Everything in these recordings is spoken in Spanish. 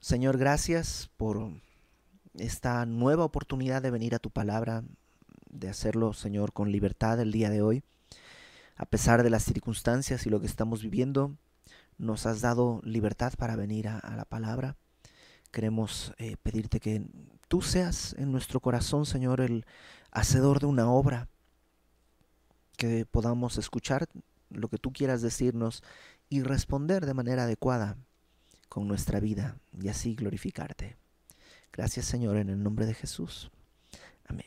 Señor, gracias por esta nueva oportunidad de venir a tu palabra, de hacerlo, Señor, con libertad el día de hoy. A pesar de las circunstancias y lo que estamos viviendo, nos has dado libertad para venir a, la palabra. Queremos eh, pedirte que tú seas en nuestro corazón, Señor, el hacedor de una obra, que podamos escuchar lo que tú quieras decirnos y responder de manera adecuada con nuestra vida y así glorificarte. Gracias Señor en el nombre de Jesús. Amén.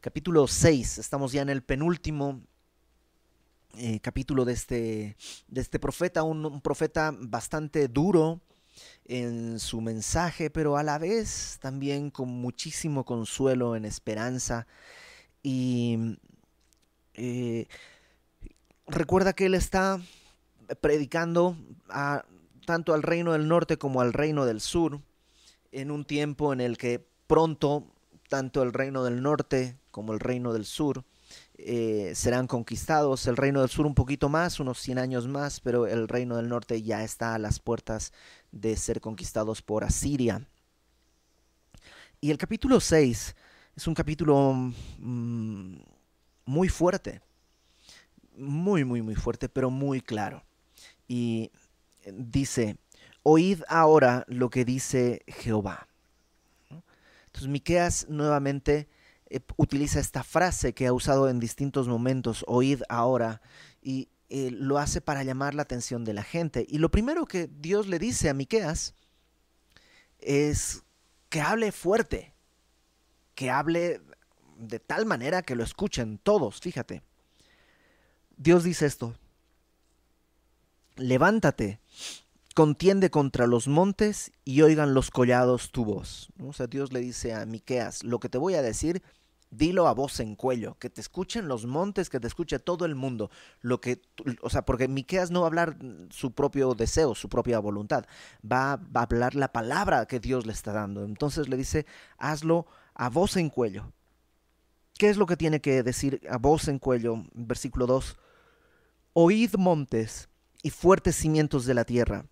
Capítulo 6, estamos ya en el penúltimo eh, capítulo de este, de este profeta, un, profeta bastante duro en su mensaje, pero a la vez también con muchísimo consuelo en esperanza. Y eh, recuerda que él está predicando tanto al reino del norte como al reino del sur, en un tiempo en el que pronto tanto el reino del norte como el reino del sur eh, serán conquistados. El reino del sur un poquito más, unos 100 años más, pero el reino del norte ya está a las puertas de ser conquistados por Asiria. Y el capítulo 6 es un capítulo mm, muy fuerte, muy, muy, muy fuerte, pero muy claro y dice, oíd ahora lo que dice Jehová. Entonces Miqueas nuevamente eh, utiliza esta frase que ha usado en distintos momentos, oíd ahora, y eh, lo hace para llamar la atención de la gente. Y lo primero que Dios le dice a Miqueas es que hable fuerte, que hable de tal manera que lo escuchen todos, fíjate. Dios dice esto, levántate, contiende contra los montes y oigan los collados tu voz. O sea, Dios le dice a Miqueas, lo que te voy a decir, dilo a voz en cuello, que te escuchen los montes, que te escuche todo el mundo. Lo que, o sea, porque Miqueas no va a hablar su propio deseo, su propia voluntad, va, va a hablar la palabra que Dios le está dando. Entonces le dice, hazlo a voz en cuello. ¿Qué es lo que tiene que decir a voz en cuello? Versículo 2. Oíd montes y fuertes cimientos de la tierra,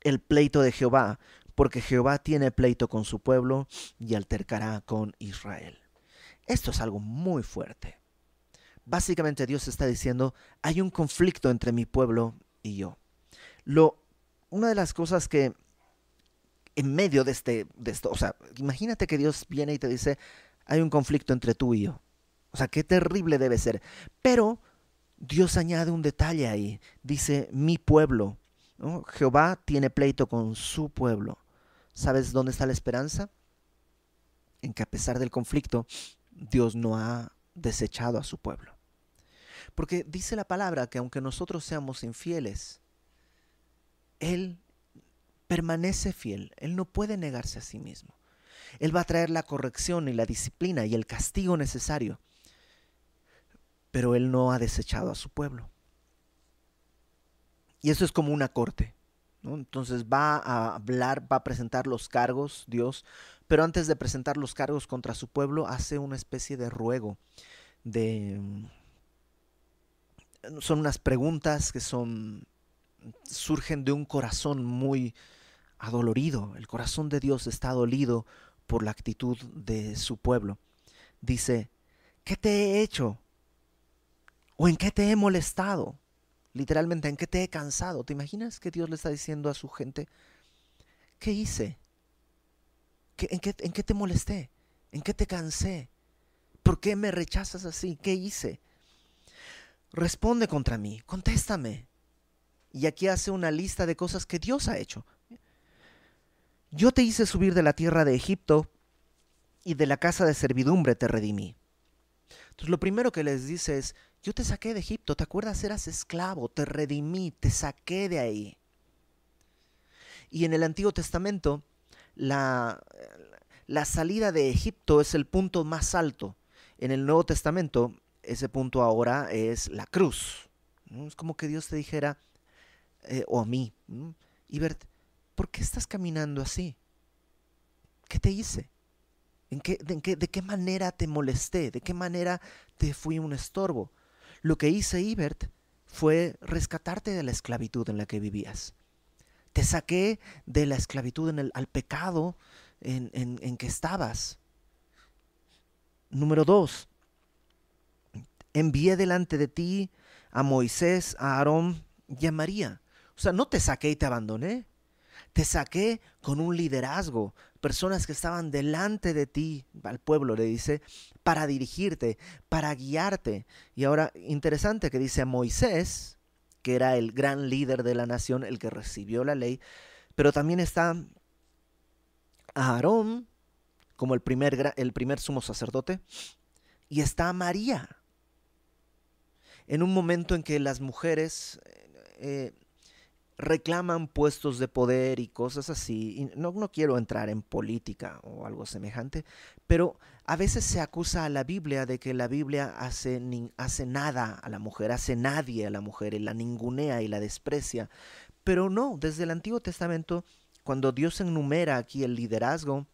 el pleito de Jehová, porque Jehová tiene pleito con su pueblo y altercará con Israel. Esto es algo muy fuerte. Básicamente Dios está diciendo, hay un conflicto entre mi pueblo y yo. Lo, una de las cosas que en medio de, este, de esto, o sea, imagínate que Dios viene y te dice, hay un conflicto entre tú y yo. O sea, qué terrible debe ser. Pero Dios añade un detalle ahí. Dice, mi pueblo. Jehová tiene pleito con su pueblo. ¿Sabes dónde está la esperanza? En que a pesar del conflicto, Dios no ha desechado a su pueblo. Porque dice la palabra que aunque nosotros seamos infieles, Él permanece fiel. Él no puede negarse a sí mismo. Él va a traer la corrección y la disciplina y el castigo necesario pero él no ha desechado a su pueblo. Y eso es como una corte. Entonces va a hablar, va a presentar los cargos, Dios, pero antes de presentar los cargos contra su pueblo, hace una especie de ruego, de... Son unas preguntas que son... surgen de un corazón muy adolorido. El corazón de Dios está dolido por la actitud de su pueblo. Dice, ¿qué te he hecho? ¿O en qué te he molestado? Literalmente, ¿en qué te he cansado? ¿Te imaginas que Dios le está diciendo a su gente, ¿qué hice? en, qué, ¿En qué te molesté? ¿En qué te cansé? ¿Por qué me rechazas así? ¿Qué hice? Responde contra mí, contéstame. Y aquí hace una lista de cosas que Dios ha hecho. Yo te hice subir de la tierra de Egipto y de la casa de servidumbre te redimí. Entonces lo primero que les dice es, yo te saqué de Egipto, ¿te acuerdas? Eras esclavo, te redimí, te saqué de ahí. Y en el Antiguo Testamento, la, la salida de Egipto es el punto más alto. En el Nuevo Testamento, ese punto ahora es la cruz. Es como que Dios te dijera, eh, o a mí, Ibert, ¿por qué estás caminando así? ¿Qué te hice? ¿En qué, ¿De qué manera te molesté? ¿De qué manera te fui un estorbo? Lo que hice, Ibert, fue rescatarte de la esclavitud en la que vivías. te saqué de la esclavitud en el, al pecado en, en, en que estabas. Número dos, envié delante de ti a Moisés, a Aarón y a María. O sea, no te saqué y te abandoné. Te saqué con un liderazgo, personas que estaban delante de ti, al pueblo le dice, para dirigirte, para guiarte. Y ahora, interesante que dice a Moisés, que era el gran líder de la nación, el que recibió la ley, pero también está Aarón como el primer, el primer sumo sacerdote, y está María. En un momento en que las mujeres eh, reclaman puestos de poder y cosas así. No, no, quiero entrar en política o algo semejante, pero a veces se acusa a la Biblia de que la Biblia hace, ni, hace nada a la mujer, hace nadie a la mujer, y la ningunea y la desprecia. Pero no, desde el Antiguo Testamento, cuando Dios enumera aquí el liderazgo,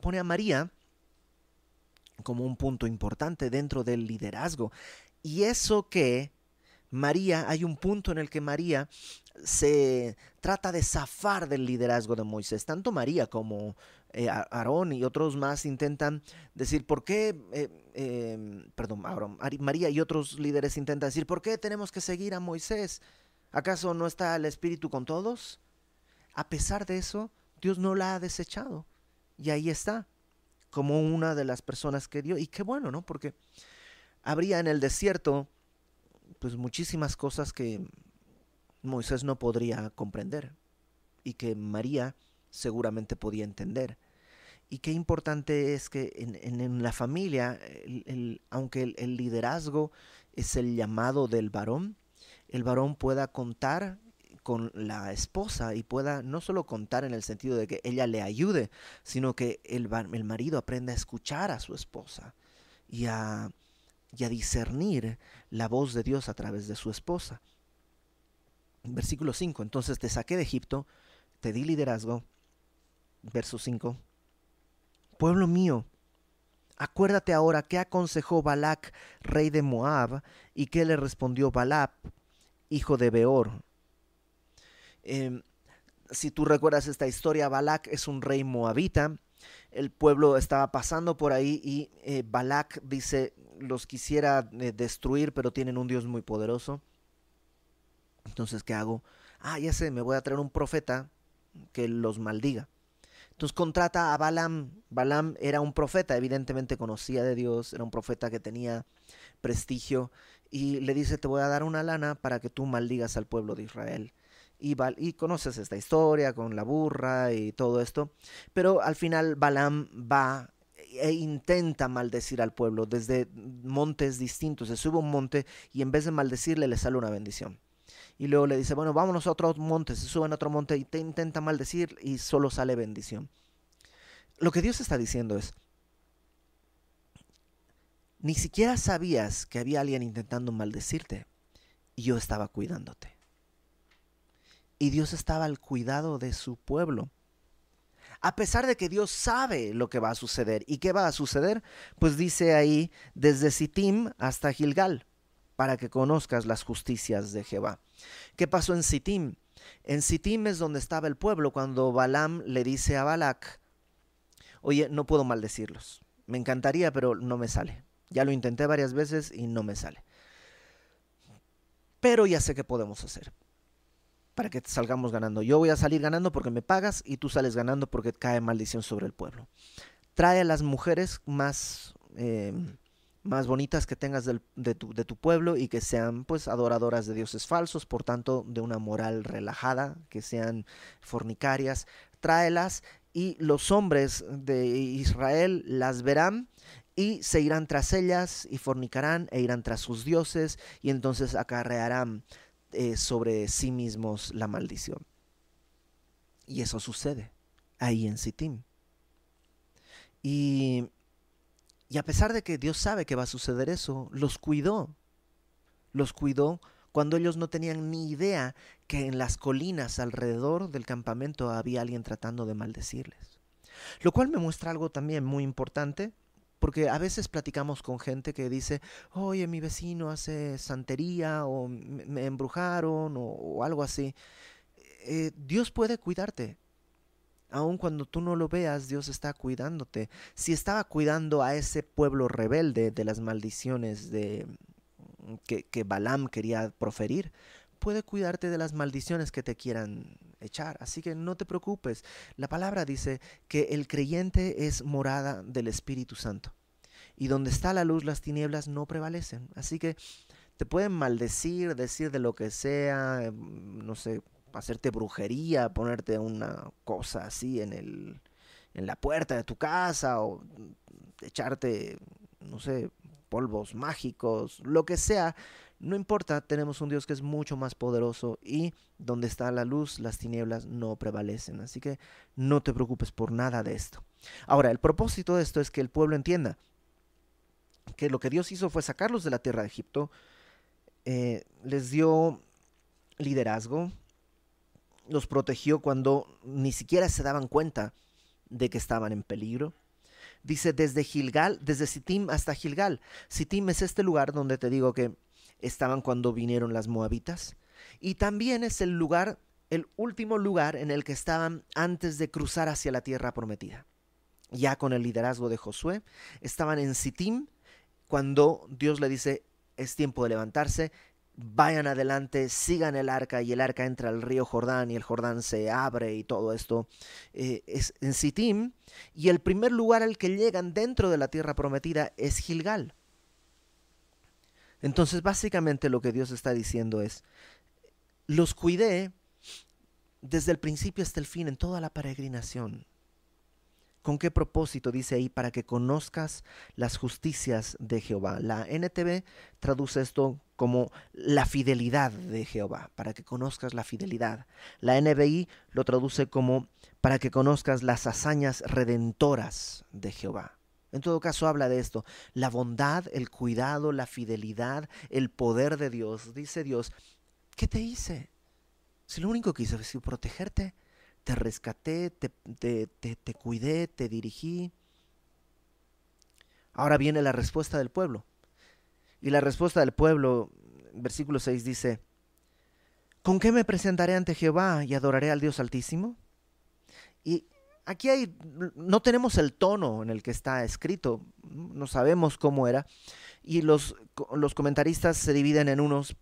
pone a María como un punto importante dentro del liderazgo. Y eso que María, hay un punto en el que María se trata de zafar del liderazgo de Moisés. Tanto María como eh, Aarón y otros más intentan decir por qué, eh, eh, perdón, Aarón, María y otros líderes intentan decir por qué tenemos que seguir a Moisés. ¿Acaso no está el Espíritu con todos? A pesar de eso, Dios no la ha desechado. Y ahí está, como una de las personas que dio. Y qué bueno, ¿no? Porque habría en el desierto, pues muchísimas cosas que Moisés no podría comprender y que María seguramente podía entender. Y qué importante es que en, la familia, aunque el, el, liderazgo es el llamado del varón, el varón pueda contar con la esposa y pueda no solo contar en el sentido de que ella le ayude, sino que el marido aprenda a escuchar a su esposa y a, y a discernir la voz de Dios a través de su esposa. Versículo 5. Entonces te saqué de Egipto, te di liderazgo. Verso 5. Pueblo mío, acuérdate ahora qué aconsejó Balac, rey de Moab, y qué le respondió Balab, hijo de Beor. Em, si tú recuerdas esta historia, Balac es un rey moabita. El pueblo estaba pasando por ahí y eh, Balac dice, los quisiera eh, destruir, pero tienen un Dios muy poderoso. Entonces, ¿qué hago? Ah, ya sé, me voy a traer un profeta que los maldiga. Entonces contrata a Balaam. Balaam era un profeta, evidentemente conocía de Dios, era un profeta que tenía prestigio y le dice, te voy a dar una lana para que tú maldigas al pueblo de Israel. Y, conoces esta historia con la burra y todo esto, pero al final Balaam va e intenta maldecir al pueblo desde montes distintos, se sube a un monte y en vez de maldecirle le sale una bendición y luego le dice, bueno, vámonos a otro monte, se suben a otro monte y te intenta maldecir y solo sale bendición. Lo que Dios está diciendo es, ni siquiera sabías que había alguien intentando maldecirte y yo estaba cuidándote. Y Dios estaba al cuidado de su pueblo. A pesar de que Dios sabe lo que va a suceder. ¿Y qué va a suceder? Pues dice ahí, desde Sittim hasta Gilgal para que conozcas las justicias de Jehová. ¿Qué pasó en Sittim? En Sittim es donde estaba el pueblo cuando Balaam le dice a Balac, oye, no puedo maldecirlos. Me encantaría, pero no me sale. Ya lo intenté varias veces y no me sale. Pero ya sé qué podemos hacer para que salgamos ganando. Yo voy a salir ganando porque me pagas y tú sales ganando porque cae maldición sobre el pueblo. Trae a las mujeres más eh, más bonitas que tengas de, tu, de, tu, pueblo y que sean pues adoradoras de dioses falsos, por tanto de una moral relajada, que sean fornicarias, tráelas y los hombres de Israel las verán y se irán tras ellas y fornicarán e irán tras sus dioses y entonces acarrearán eh, sobre sí mismos la maldición. Y eso sucede ahí en Sittim. Y y a pesar de que Dios sabe que va a suceder eso, los cuidó. Los cuidó cuando ellos no tenían ni idea que en las colinas alrededor del campamento había alguien tratando de maldecirles. Lo cual me muestra algo también muy importante, porque a veces platicamos con gente que dice, oye, mi vecino hace santería o me embrujaron o, algo así. eh, Dios puede cuidarte. Aun cuando tú no lo veas, Dios está cuidándote. Si estaba cuidando a ese pueblo rebelde de las maldiciones de, que, que Balaam quería proferir, puede cuidarte de las maldiciones que te quieran echar. Así que no te preocupes. La palabra dice que el creyente es morada del Espíritu Santo. Y donde está la luz, las tinieblas no prevalecen. Así que te pueden maldecir, decir de lo que sea, em, no sé, hacerte brujería, ponerte una cosa así en el en la puerta de tu casa o echarte, no sé, polvos mágicos, lo que sea, no importa, tenemos un Dios que es mucho más poderoso y donde está la luz, las tinieblas no prevalecen. Así que no te preocupes por nada de esto. Ahora, el propósito de esto es que el pueblo entienda que lo que Dios hizo fue sacarlos de la tierra de Egipto, eh, les dio liderazgo, los protegió cuando ni siquiera se daban cuenta de que estaban en peligro. Dice desde Gilgal, desde Sittim hasta Gilgal. Sittim es este lugar donde te digo que estaban cuando vinieron las moabitas. Y también es el lugar, el último lugar en el que estaban antes de cruzar hacia la tierra prometida. Ya con el liderazgo de Josué, estaban en Sittim cuando Dios le dice, es tiempo de levantarse, vayan adelante, sigan el arca y el arca entra al río Jordán y el Jordán se abre y todo esto eh, es en Sittim y el primer lugar al que llegan dentro de la tierra prometida es Gilgal. Entonces básicamente lo que Dios está diciendo es, los cuidé desde el principio hasta el fin en toda la peregrinación. ¿Con qué propósito? Dice ahí, para que conozcas las justicias de Jehová. La NTV traduce esto como la fidelidad de Jehová, para que conozcas la fidelidad. La NBI lo traduce como para que conozcas las hazañas redentoras de Jehová. En todo caso habla de esto, la bondad, el cuidado, la fidelidad, el poder de Dios. Dice Dios, ¿qué te hice? Si lo único que hice fue protegerte, te rescaté, te, te, cuidé, te dirigí. Ahora viene la respuesta del pueblo. Y la respuesta del pueblo, versículo 6 dice, ¿con qué me presentaré ante Jehová y adoraré al Dios Altísimo? Y aquí hay, no tenemos el tono en el que está escrito, no sabemos cómo era, y los, los comentaristas se dividen en unos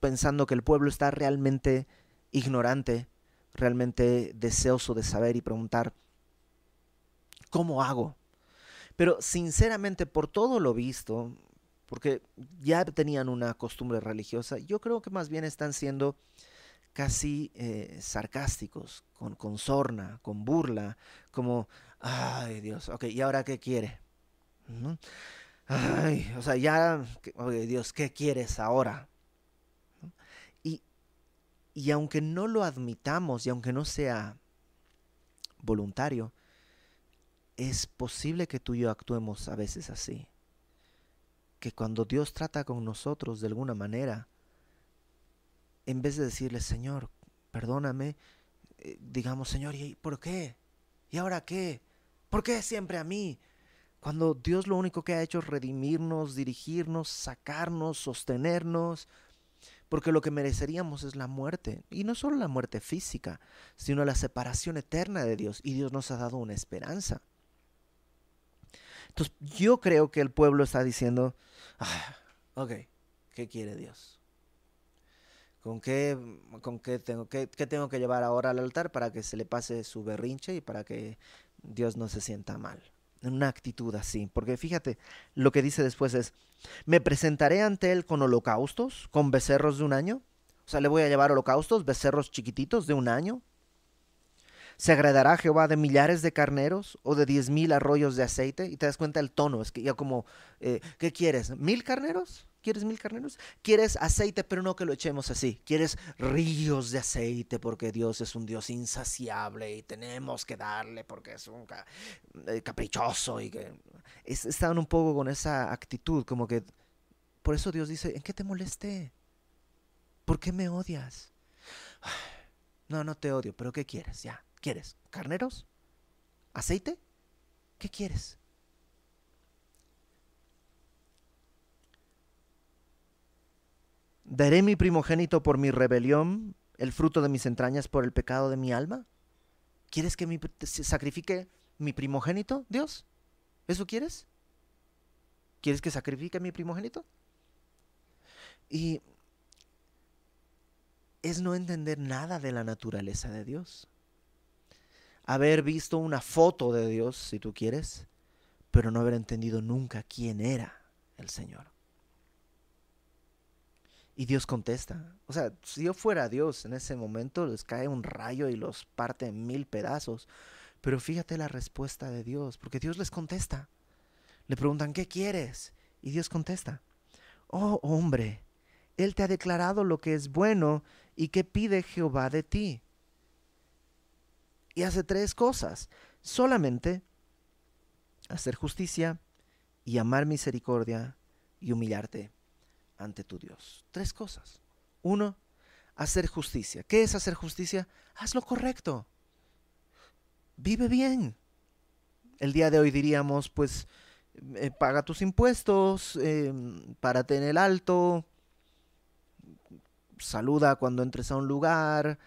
pensando que el pueblo está realmente ignorante realmente deseoso de saber y preguntar, ¿cómo hago? Pero sinceramente, por todo lo visto, porque ya tenían una costumbre religiosa, yo creo que más bien están siendo casi eh, sarcásticos, con, con sorna, con burla, como, ay Dios, ok, ¿y ahora qué quiere? Ay, o sea, ya, oye Dios, ¿qué quieres ahora? Y aunque no lo admitamos y aunque no sea voluntario, es posible que tú y yo actuemos a veces así. Que cuando Dios trata con nosotros de alguna manera, en vez de decirle, Señor, perdóname, eh, digamos, Señor, ¿y por qué? ¿Y ahora qué? ¿Por qué siempre a mí? Cuando Dios lo único que ha hecho es redimirnos, dirigirnos, sacarnos, sostenernos, porque lo que mereceríamos es la muerte, y no solo la muerte física, sino la separación eterna de Dios, y Dios nos ha dado una esperanza. Entonces yo creo que el pueblo está diciendo, ah, ok, ¿qué quiere Dios? ¿Con qué, con qué tengo, qué, qué tengo que llevar ahora al altar para que se le pase su berrinche y para que Dios no se sienta mal? una actitud así. Porque fíjate, lo que dice después es, me presentaré ante él con holocaustos, con becerros de un año. O sea, le voy a llevar holocaustos, becerros chiquititos de un año. ¿Se agradará Jehová de millares de carneros o de diez mil arroyos de aceite? Y te das cuenta el tono, es que ya como, eh, ¿qué quieres? ¿Mil carneros? ¿Quieres mil carneros? ¿Quieres aceite, pero no que lo echemos así? ¿Quieres ríos de aceite porque Dios es un Dios insaciable y tenemos que darle porque es un eh, caprichoso y que están un poco con esa actitud como que por eso Dios dice, ¿en qué te molesté? ¿Por qué me odias? No, no te odio, pero ¿qué quieres? Ya, ¿quieres? ¿Carneros? ¿Aceite? ¿Qué quieres? Daré mi primogénito por mi rebelión, el fruto de mis entrañas por el pecado de mi alma? ¿Quieres que mi, sacrifique mi primogénito, Dios? ¿Eso quieres? ¿Quieres que sacrifique mi primogénito? Y es no entender nada de la naturaleza de Dios. Haber visto una foto de Dios, si tú quieres, pero no haber entendido nunca quién era el Señor. Y Dios contesta. O sea, si yo fuera Dios en ese momento, les cae un rayo y los parte en mil pedazos. Pero fíjate la respuesta de Dios, porque Dios les contesta. Le preguntan, ¿qué quieres? Y Dios contesta, oh hombre, Él te ha declarado lo que es bueno y que pide Jehová de ti. Y hace tres cosas. Solamente hacer justicia y amar misericordia y humillarte ante tu Dios. Tres cosas. Uno, hacer justicia. ¿Qué es hacer justicia? Haz lo correcto. Vive bien. El día de hoy diríamos, pues, eh, paga tus impuestos, eh, párate en el alto, saluda cuando entres a un lugar,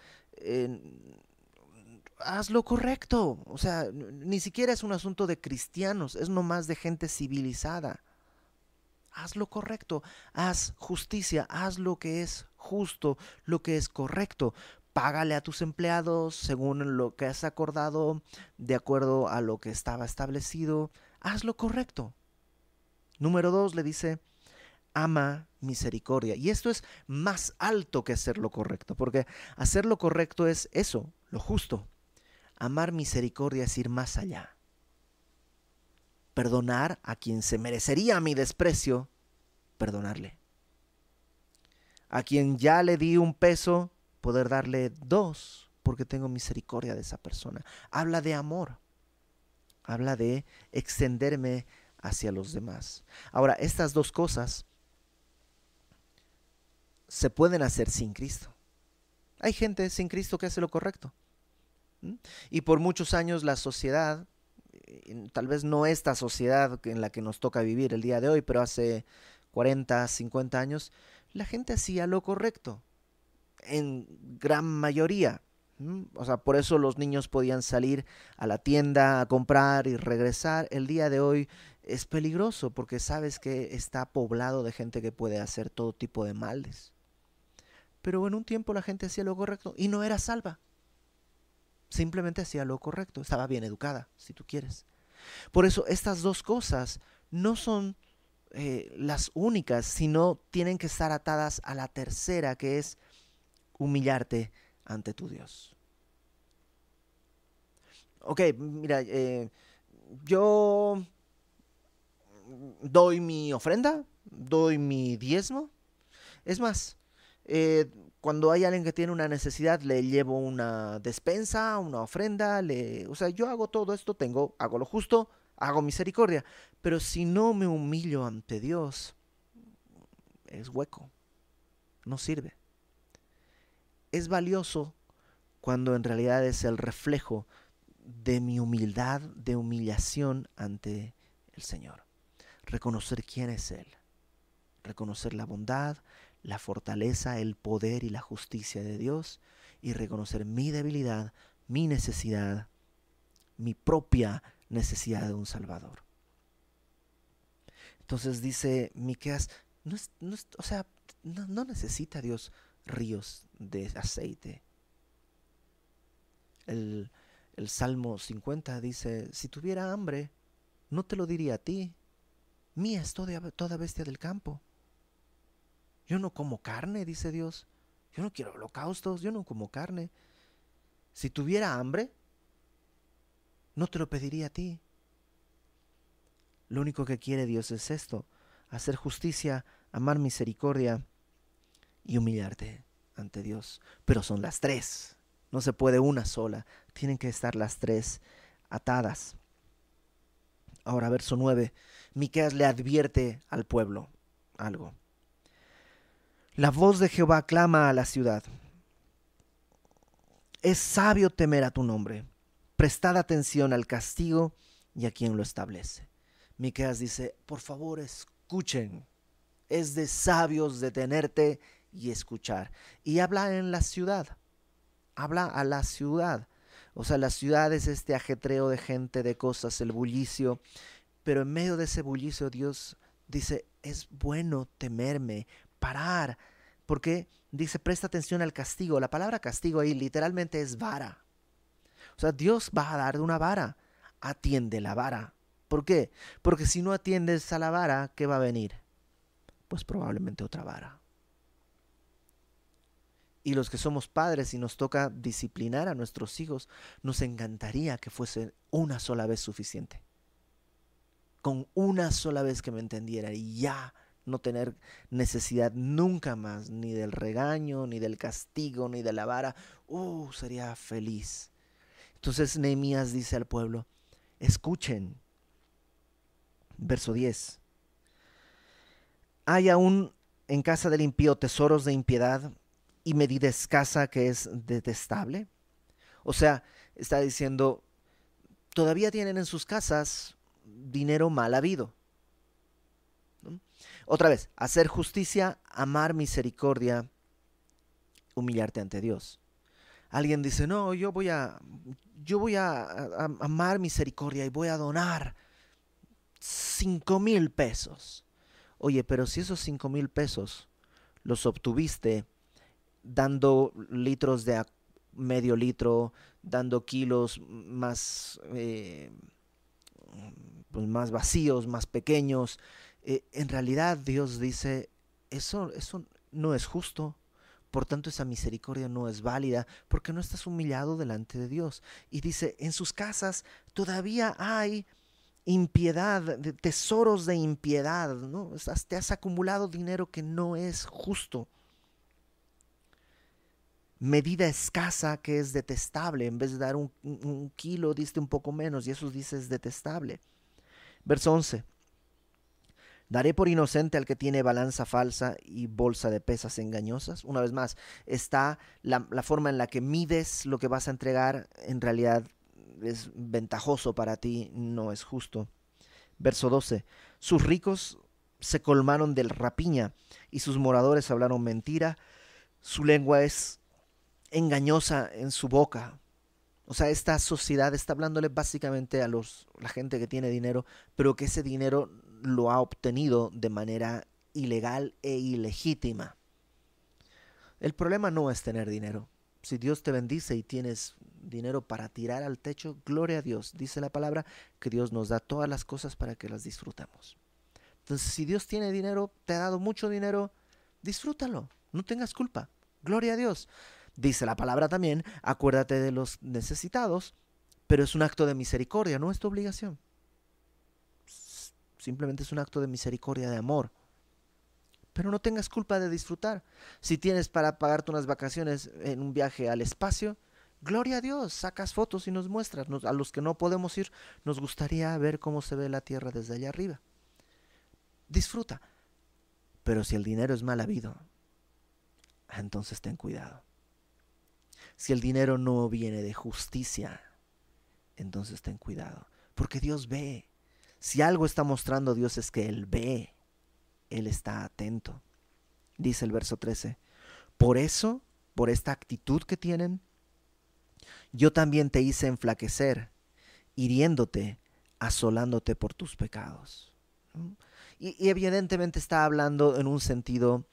haz lo correcto. O sea, ni siquiera es un asunto de cristianos, es nomás de gente civilizada. Haz lo correcto, haz justicia, haz lo que es justo, lo que es correcto. Págale a tus empleados según lo que has acordado, de acuerdo a lo que estaba establecido. Haz lo correcto. Número dos le dice, ama misericordia. Y esto es más alto que hacer lo correcto, porque hacer lo correcto es eso, lo justo. Amar misericordia es ir más allá. Perdonar a quien se merecería mi desprecio, perdonarle. A quien ya le di un peso, poder darle dos, porque tengo misericordia de esa persona. Habla de amor. Habla de extenderme hacia los demás. Ahora, estas dos cosas se pueden hacer sin Cristo. Hay gente sin Cristo que hace lo correcto. Y por muchos años la sociedad, tal vez no esta sociedad en la que nos toca vivir el día de hoy, pero hace 40, 50 años, la gente hacía lo correcto. En gran mayoría. O sea, por eso los niños podían salir a la tienda a comprar y regresar. El día de hoy es peligroso porque sabes que está poblado de gente que puede hacer todo tipo de males. Pero en un tiempo la gente hacía lo correcto y no era salva. Simplemente hacía lo correcto, estaba bien educada, si tú quieres. Por eso estas dos cosas no son eh, las únicas, sino tienen que estar atadas a la tercera, que es humillarte ante tu Dios. Ok, mira, eh, yo doy mi ofrenda, doy mi diezmo. Es más, eh, cuando hay alguien que tiene una necesidad, le llevo una despensa, una ofrenda, le, o sea, yo hago todo esto, tengo, hago lo justo, hago misericordia. Pero si no me humillo ante Dios, es hueco, no sirve. Es valioso cuando en realidad es el reflejo de mi humildad, de humillación ante el Señor. Reconocer quién es Él, reconocer la bondad, la fortaleza, el poder y la justicia de Dios y reconocer mi debilidad, mi necesidad, mi propia necesidad de un Salvador. Entonces dice Miqueas, no, o sea, no, necesita Dios ríos de aceite. El, el Salmo 50 dice, si tuviera hambre, no te lo diría a ti. Mía es toda, toda bestia del campo. Yo no como carne, dice Dios. Yo no quiero holocaustos, yo no como carne. Si tuviera hambre, no te lo pediría a ti. Lo único que quiere Dios es esto, hacer justicia, amar misericordia y humillarte ante Dios. Pero son las tres. No se puede una sola. Tienen que estar las tres atadas. Ahora, verso 9. Miqueas le advierte al pueblo algo. La voz de Jehová clama a la ciudad. Es sabio temer a tu nombre. Prestad atención al castigo y a quien lo establece. Miqueas dice, por favor, escuchen. Es de sabios detenerte y escuchar. Y habla en la ciudad. Habla a la ciudad. O sea, la ciudad es este ajetreo de gente, de cosas, el bullicio. Pero en medio de ese bullicio Dios dice, es bueno temerme, parar. Porque dice, presta atención al castigo. La palabra castigo ahí literalmente es vara. O sea, Dios va a dar una vara. Atiende la vara. ¿Por qué? Porque si no atiendes a la vara, ¿qué va a venir? Pues probablemente otra vara. Y los que somos padres y nos toca disciplinar a nuestros hijos, nos encantaría que fuese una sola vez suficiente. Con una sola vez que me entendiera y ya no tener necesidad nunca más ni del regaño, ni del castigo, ni de la vara. Uh, sería feliz. Entonces Nehemías dice al pueblo, escuchen. Verso 10. Hay aún en casa del impío tesoros de impiedad y medida escasa que es detestable. O sea, está diciendo, todavía tienen en sus casas dinero mal habido. Otra vez, hacer justicia, amar misericordia, humillarte ante Dios. Alguien dice, no, yo voy a, yo voy a, amar misericordia y voy a donar cinco mil pesos. Oye, pero si esos cinco mil pesos los obtuviste dando litros de medio litro, dando kilos más, eh, pues más vacíos, más pequeños, eh, en realidad Dios dice, eso, eso no es justo. Por tanto, esa misericordia no es válida porque no estás humillado delante de Dios. Y dice, en sus casas todavía hay impiedad, tesoros de impiedad, ¿no? Te has acumulado dinero que no es justo. Medida escasa que es detestable. En vez de dar un, kilo, diste un poco menos y eso dices detestable. Verso 11. Daré por inocente al que tiene balanza falsa y bolsa de pesas engañosas. Una vez más, está la, forma en la que mides lo que vas a entregar, en realidad es ventajoso para ti, no es justo. Verso 12. Sus ricos se colmaron de rapiña y sus moradores hablaron mentira. Su lengua es engañosa en su boca. O sea, esta sociedad está hablándole básicamente a los, la gente que tiene dinero, pero que ese dinero lo ha obtenido de manera ilegal e ilegítima. El problema no es tener dinero. Si Dios te bendice y tienes dinero para tirar al techo, gloria a Dios. Dice la palabra que Dios nos da todas las cosas para que las disfrutemos. Entonces, si Dios tiene dinero, te ha dado mucho dinero, disfrútalo. No tengas culpa. Gloria a Dios. Dice la palabra también, acuérdate de los necesitados, pero es un acto de misericordia, no es tu obligación. Simplemente es un acto de misericordia, de amor. Pero no tengas culpa de disfrutar. Si tienes para pagarte unas vacaciones en un viaje al espacio, gloria a Dios, sacas fotos y nos muestras. a los que no podemos ir, nos gustaría ver cómo se ve la tierra desde allá arriba. Disfruta. Pero si el dinero es mal habido, entonces ten cuidado. Si el dinero no viene de justicia, entonces ten cuidado. Porque Dios ve. Si algo está mostrando Dios es que Él ve, Él está atento. Dice el verso 13, por eso, por esta actitud que tienen, yo también te hice enflaquecer, hiriéndote, asolándote por tus pecados. Y, y, evidentemente está hablando en un sentido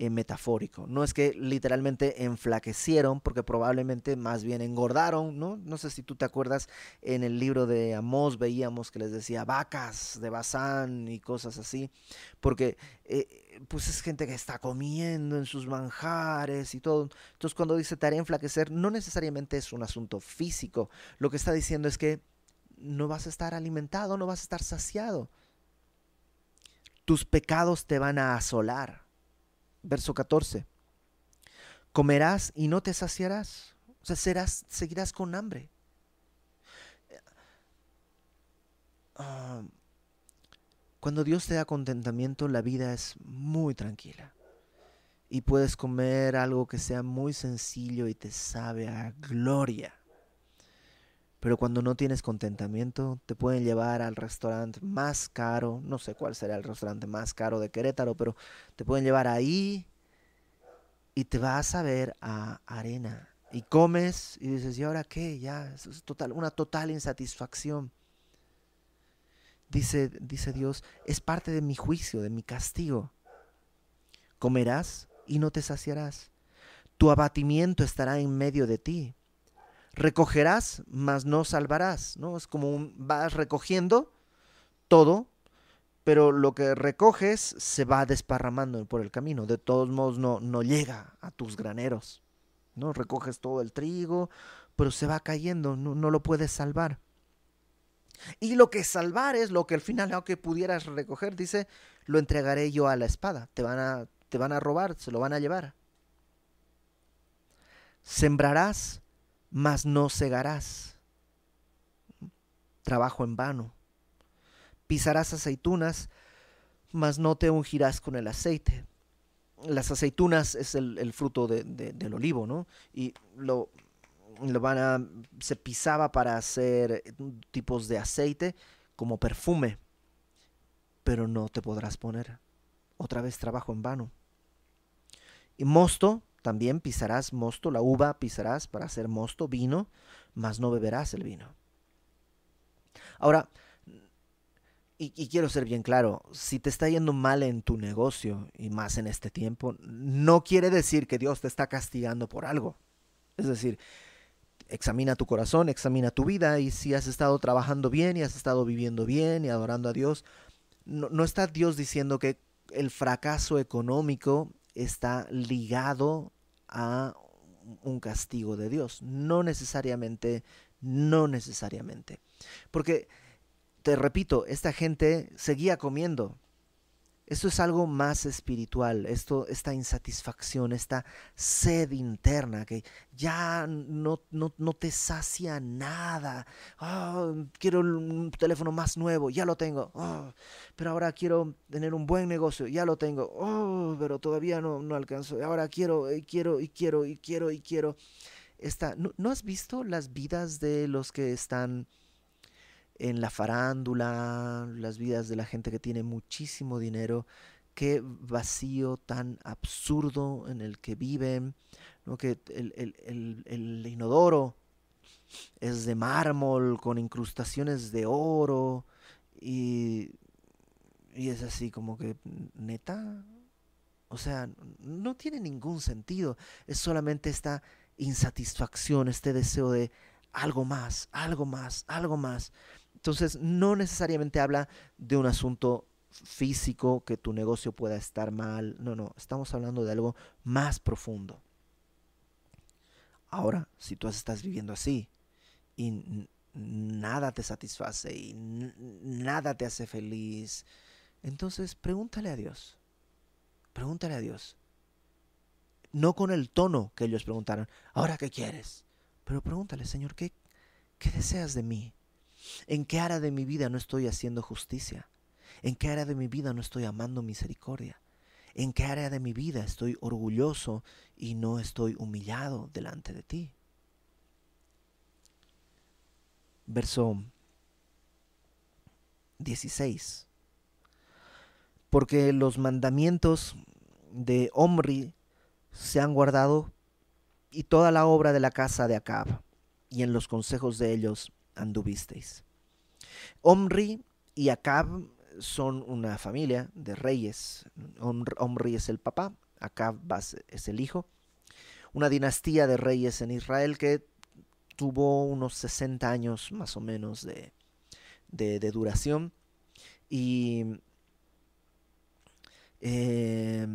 eh, metafórico. No es que literalmente enflaquecieron, porque probablemente más bien engordaron, ¿no? No sé si tú te acuerdas, en el libro de Amós veíamos que les decía vacas de Bazán y cosas así, porque eh, pues es gente que está comiendo en sus manjares y todo. Entonces cuando dice tarea enflaquecer, no necesariamente es un asunto físico. Lo que está diciendo es que no vas a estar alimentado, no vas a estar saciado. Tus pecados te van a asolar verso 14. Comerás y no te saciarás. O sea, serás, seguirás con hambre. Ah, cuando Dios te da contentamiento, la vida es muy tranquila. Y puedes comer algo que sea muy sencillo y te sabe a gloria. Pero cuando no tienes contentamiento, te pueden llevar al restaurante más caro, no sé cuál será el restaurante más caro de Querétaro, pero te pueden llevar ahí y te vas a ver a arena. Y comes y dices, ¿y ahora qué? Ya, es total, una total insatisfacción. Dice, dice Dios, es parte de mi juicio, de mi castigo. Comerás y no te saciarás. Tu abatimiento estará en medio de ti. Recogerás, mas no salvarás. ¿no? Es como un, vas recogiendo todo, pero lo que recoges se va desparramando por el camino. De todos modos no, no llega a tus graneros. ¿no? Recoges todo el trigo, pero se va cayendo, no, no lo puedes salvar. Y lo que salvar es lo que al final, aunque pudieras recoger, dice, lo entregaré yo a la espada. Te van a, te van a robar, se lo van a llevar. Sembrarás, mas no segarás. Trabajo en vano. Pisarás aceitunas, mas no te ungirás con el aceite. Las aceitunas es el, fruto del olivo, ¿no? Y lo, lo van a, se pisaba para hacer tipos de aceite como perfume, pero no te podrás poner. Otra vez trabajo en vano. Y mosto, también pisarás mosto, la uva pisarás para hacer mosto, vino, mas no beberás el vino. Ahora, y, quiero ser bien claro, si te está yendo mal en tu negocio y más en este tiempo, no quiere decir que Dios te está castigando por algo. Es decir, examina tu corazón, examina tu vida y si has estado trabajando bien y has estado viviendo bien y adorando a Dios, no, está Dios diciendo que el fracaso económico está ligado a un castigo de Dios. No necesariamente, no necesariamente. Porque, te repito, esta gente seguía comiendo, esto es algo más espiritual, esto, esta insatisfacción, esta sed interna que ya no, no, te sacia nada. Ah, quiero un teléfono más nuevo, ya lo tengo. Ah, pero ahora quiero tener un buen negocio, ya lo tengo. Oh, pero todavía no, no alcanzo. Ahora quiero, y quiero, y quiero, y quiero, y quiero. Esta, ¿no has visto las vidas de los que están en la farándula, las vidas de la gente que tiene muchísimo dinero, qué vacío tan absurdo en el que viven, ¿no? que el, inodoro es de mármol con incrustaciones de oro y, y es así como que, neta, o sea, no tiene ningún sentido, es solamente esta insatisfacción, este deseo de algo más, algo más, algo más. Entonces, no necesariamente habla de un asunto físico, que tu negocio pueda estar mal. No, no, estamos hablando de algo más profundo. Ahora, si tú estás viviendo así y nada te satisface y nada te hace feliz, entonces pregúntale a Dios. Pregúntale a Dios. No con el tono que ellos preguntaron, ahora qué quieres, pero pregúntale, Señor, ¿qué, qué deseas de mí? ¿En qué área de mi vida no estoy haciendo justicia? ¿En qué área de mi vida no estoy amando misericordia? ¿En qué área de mi vida estoy orgulloso y no estoy humillado delante de ti? Verso 16. Porque los mandamientos de Omri se han guardado y toda la obra de la casa de Acab, y en los consejos de ellos anduvisteis. Omri y Acab son una familia de reyes. Omri es el papá, Acab es el hijo. Una dinastía de reyes en Israel que tuvo unos 60 años más o menos de, de, duración. Y eh,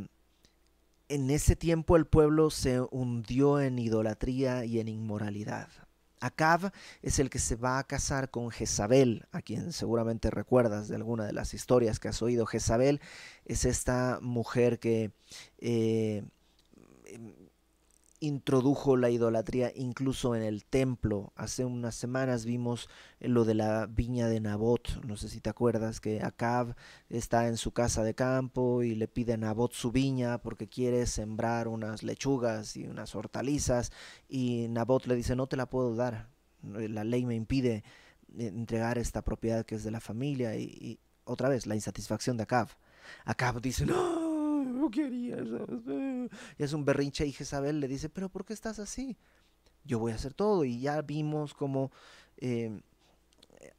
en ese tiempo el pueblo se hundió en idolatría y en inmoralidad. Acab es el que se va a casar con Jezabel, a quien seguramente recuerdas de alguna de las historias que has oído. Jezabel es esta mujer que eh, introdujo la idolatría incluso en el templo. Hace unas semanas vimos lo de la viña de Nabot. No sé si te acuerdas que Acab está en su casa de campo y le pide a Nabot su viña porque quiere sembrar unas lechugas y unas hortalizas y Nabot le dice no te la puedo dar. La ley me impide entregar esta propiedad que es de la familia y, y otra vez la insatisfacción de Acab. Acab dice no quería. Y es un berrinche y Jezabel le dice, pero ¿por qué estás así? Yo voy a hacer todo. Y ya vimos cómo eh,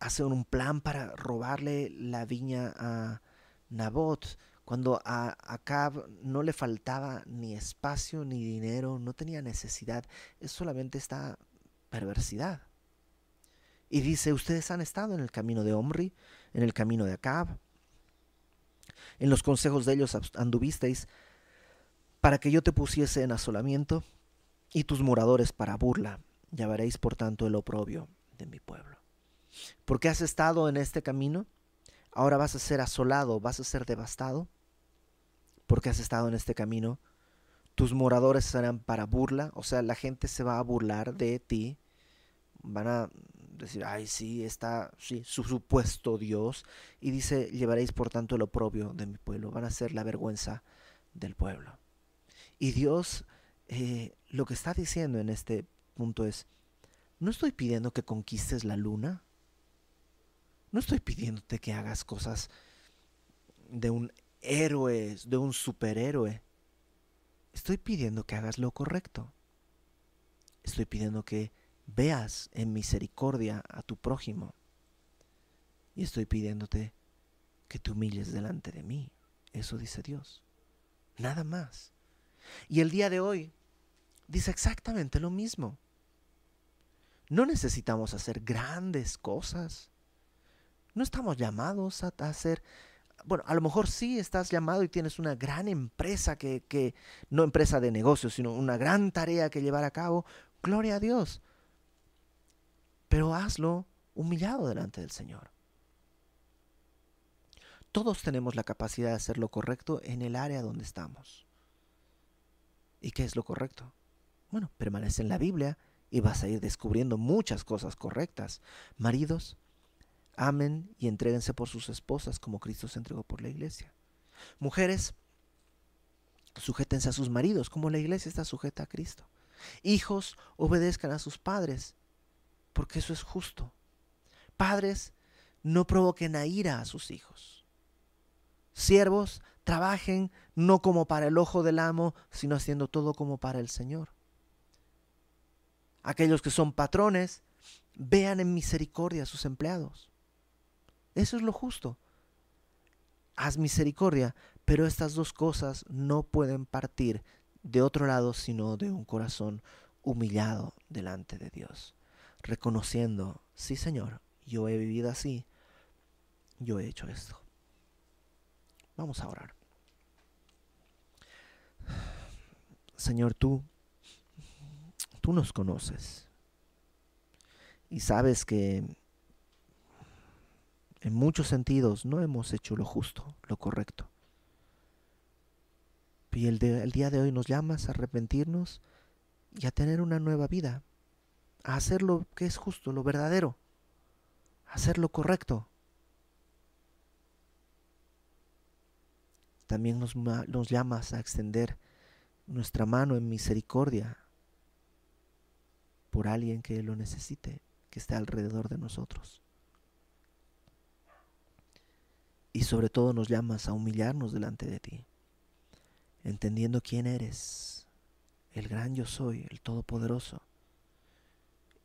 hacer un plan para robarle la viña a Nabot. Cuando a Acab no le faltaba ni espacio ni dinero, no tenía necesidad, es solamente esta perversidad. Y dice, ustedes han estado en el camino de Omri, en el camino de Acab, en los consejos de ellos anduvisteis, para que yo te pusiese en asolamiento, y tus moradores para burla. Ya veréis, por tanto, el oprobio de mi pueblo. Porque has estado en este camino, ahora vas a ser asolado, vas a ser devastado. Porque has estado en este camino, tus moradores serán para burla, o sea, la gente se va a burlar de ti, van a decir, ay, sí, está, sí, su supuesto Dios. Y dice, llevaréis por tanto el oprobio de mi pueblo, van a ser la vergüenza del pueblo. Y Dios eh, lo que está diciendo en este punto es, no estoy pidiendo que conquistes la luna, no estoy pidiéndote que hagas cosas de un héroe, de un superhéroe. Estoy pidiendo que hagas lo correcto. Estoy pidiendo que veas en misericordia a tu prójimo. Y estoy pidiéndote que te humilles delante de mí. Eso dice Dios. Nada más. Y el día de hoy dice exactamente lo mismo. No necesitamos hacer grandes cosas. No estamos llamados a, hacer... Bueno, a lo mejor sí estás llamado y tienes una gran empresa que, que, no empresa de negocios, sino una gran tarea que llevar a cabo. Gloria a Dios pero hazlo humillado delante del Señor. Todos tenemos la capacidad de hacer lo correcto en el área donde estamos. ¿Y qué es lo correcto? Bueno, permanece en la Biblia y vas a ir descubriendo muchas cosas correctas. Maridos, amen y entréguense por sus esposas como Cristo se entregó por la iglesia. Mujeres, sujétense a sus maridos como la iglesia está sujeta a Cristo. Hijos, obedezcan a sus padres porque eso es justo. Padres, no provoquen a ira a sus hijos. Siervos, trabajen no como para el ojo del amo, sino haciendo todo como para el Señor. Aquellos que son patrones, vean en misericordia a sus empleados. Eso es lo justo. Haz misericordia, pero estas dos cosas no pueden partir de otro lado, sino de un corazón humillado delante de Dios reconociendo, sí Señor, yo he vivido así, yo he hecho esto. Vamos a orar. Señor, tú, tú nos conoces y sabes que en muchos sentidos no hemos hecho lo justo, lo correcto. Y el, el día de hoy nos llamas a arrepentirnos y a tener una nueva vida a hacer lo que es justo, lo verdadero, hacer lo correcto. También nos, nos llamas a extender nuestra mano en misericordia por alguien que lo necesite, que esté alrededor de nosotros. Y sobre todo nos llamas a humillarnos delante de ti, entendiendo quién eres, el gran yo soy, el todopoderoso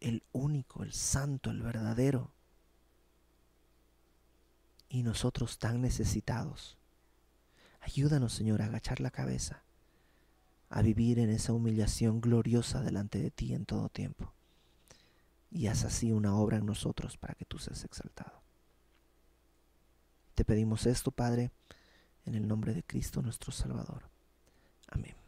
el único, el santo, el verdadero. Y nosotros tan necesitados. Ayúdanos, Señor, a agachar la cabeza, a vivir en esa humillación gloriosa delante de ti en todo tiempo. Y haz así una obra en nosotros para que tú seas exaltado. Te pedimos esto, Padre, en el nombre de Cristo nuestro Salvador. Amén.